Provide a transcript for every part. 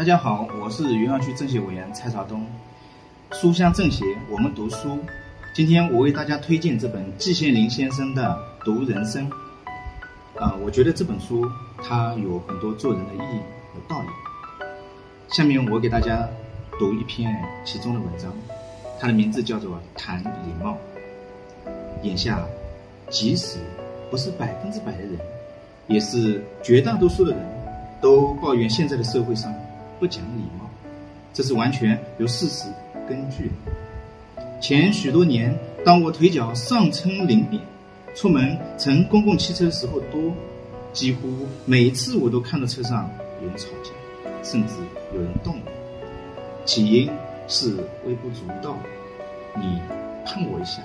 大家好，我是云阳区政协委员蔡朝东。书香政协，我们读书。今天我为大家推荐这本季羡林先生的《读人生》。啊，我觉得这本书它有很多做人的意义和道理。下面我给大家读一篇其中的文章，它的名字叫做《谈礼貌》。眼下，即使不是百分之百的人，也是绝大多数的人，都抱怨现在的社会上。不讲礼貌，这是完全有事实根据的。前许多年，当我腿脚尚称灵便，出门乘公共汽车时候多，几乎每次我都看到车上有人吵架，甚至有人动我。起因是微不足道，你碰我一下，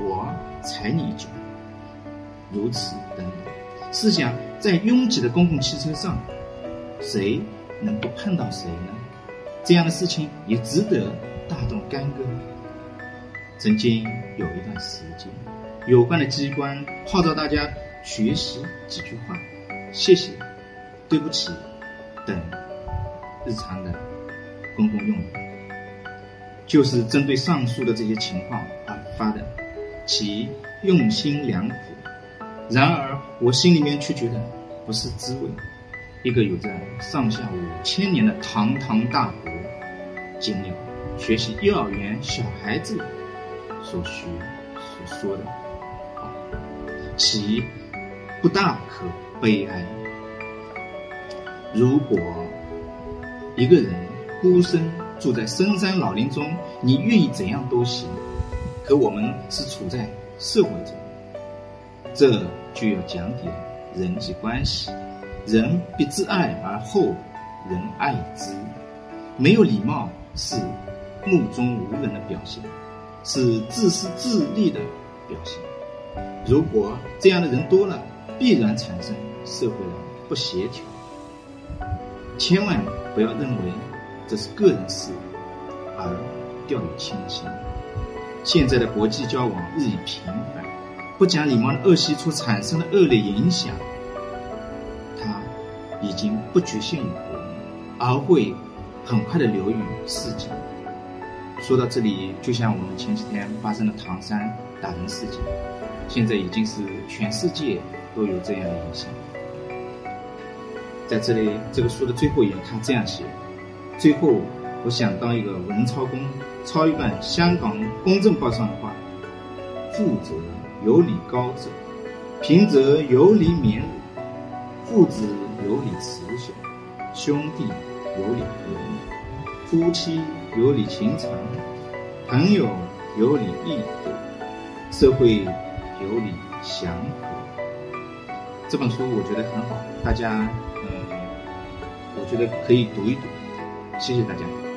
我踩你一脚，如此等等。试想，在拥挤的公共汽车上，谁？能不碰到谁呢？这样的事情也值得大动干戈。曾经有一段时间，有关的机关号召大家学习几句话：谢谢、对不起等日常的公共用语，就是针对上述的这些情况而发的，其用心良苦。然而，我心里面却觉得不是滋味。一个有着上下五千年的堂堂大国，尽了学习幼儿园小孩子所学所说的，其不大可悲哀。如果一个人孤身住在深山老林中，你愿意怎样都行。可我们是处在社会中，这就要讲点人际关系。人必自爱而后人爱之，没有礼貌是目中无人的表现，是自私自利的表现。如果这样的人多了，必然产生社会的不协调。千万不要认为这是个人事而掉以轻心。现在的国际交往日益频繁，不讲礼貌的恶习所产生的恶劣影响。已经不局限于国，而会很快的流于世界。说到这里，就像我们前几天发生的唐山打人事件，现在已经是全世界都有这样的影响。在这里，这个书的最后一页，他这样写：最后，我想当一个文抄工，抄一段香港公正报上的话：富则有礼高者，贫则有礼免辱。父子有礼慈祥，兄弟有礼和睦，夫妻有礼情长，朋友有礼义德，社会有礼祥和。这本书我觉得很好，大家嗯，我觉得可以读一读。谢谢大家。